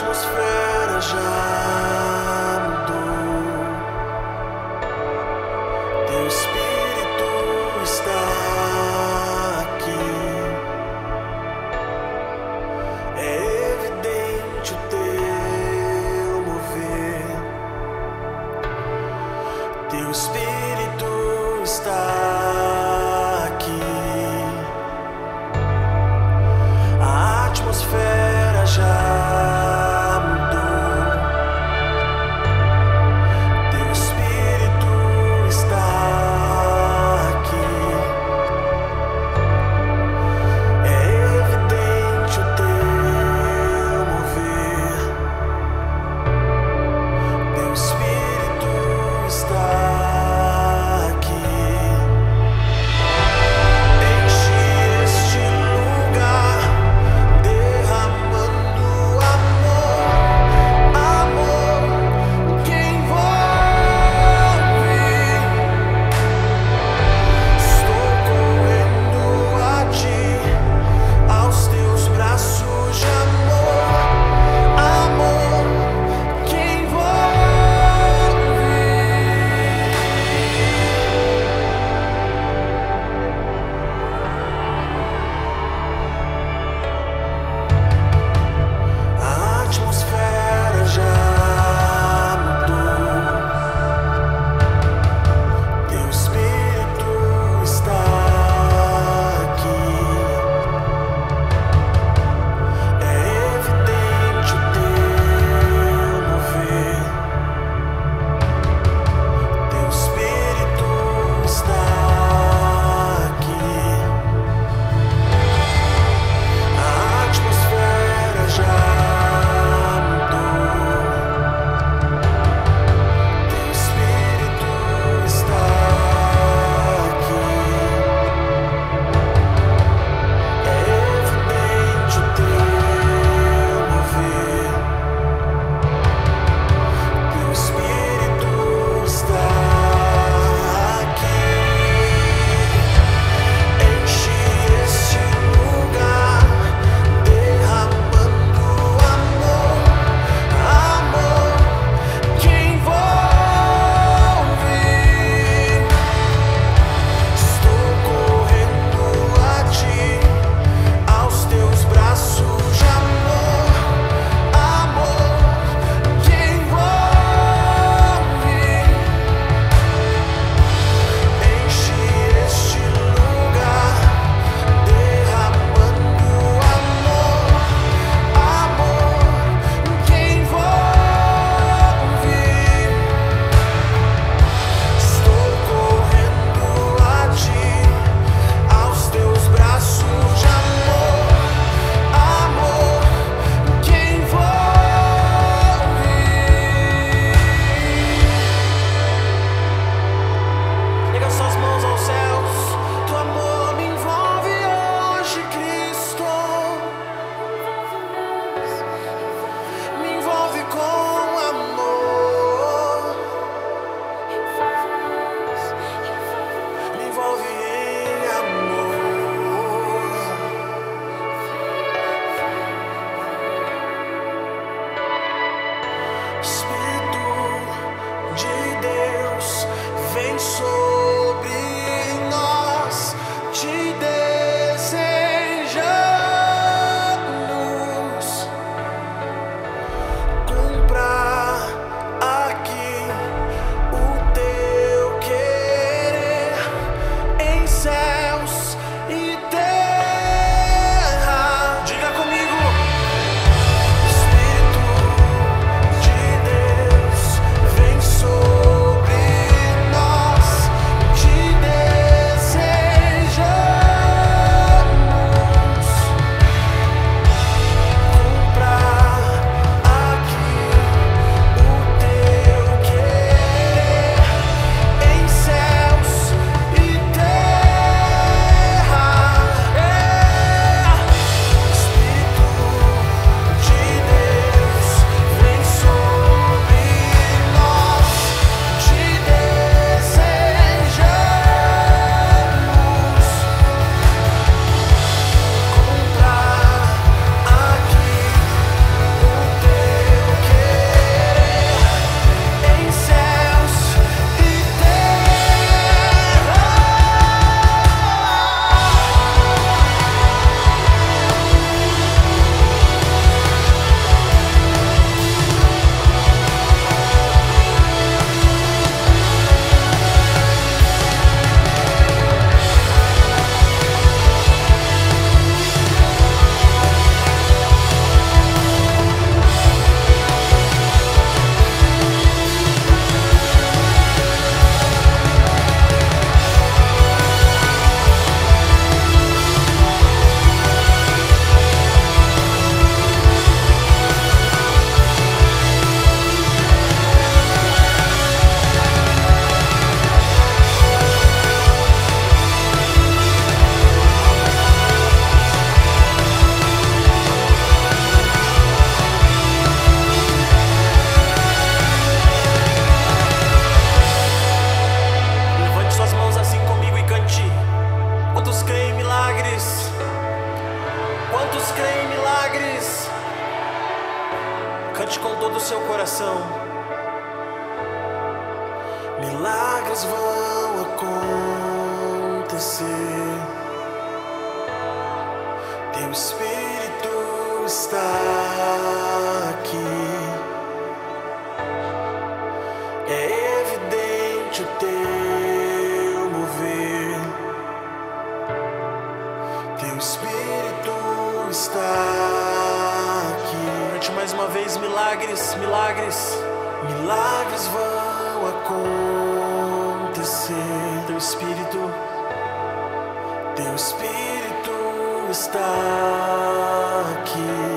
atmosfera já milagres? Quantos creem em milagres? Cante com todo o seu coração. Milagres vão acontecer. Teu Espírito está. Milagres, milagres, milagres vão acontecer. Teu Espírito, Teu Espírito está aqui.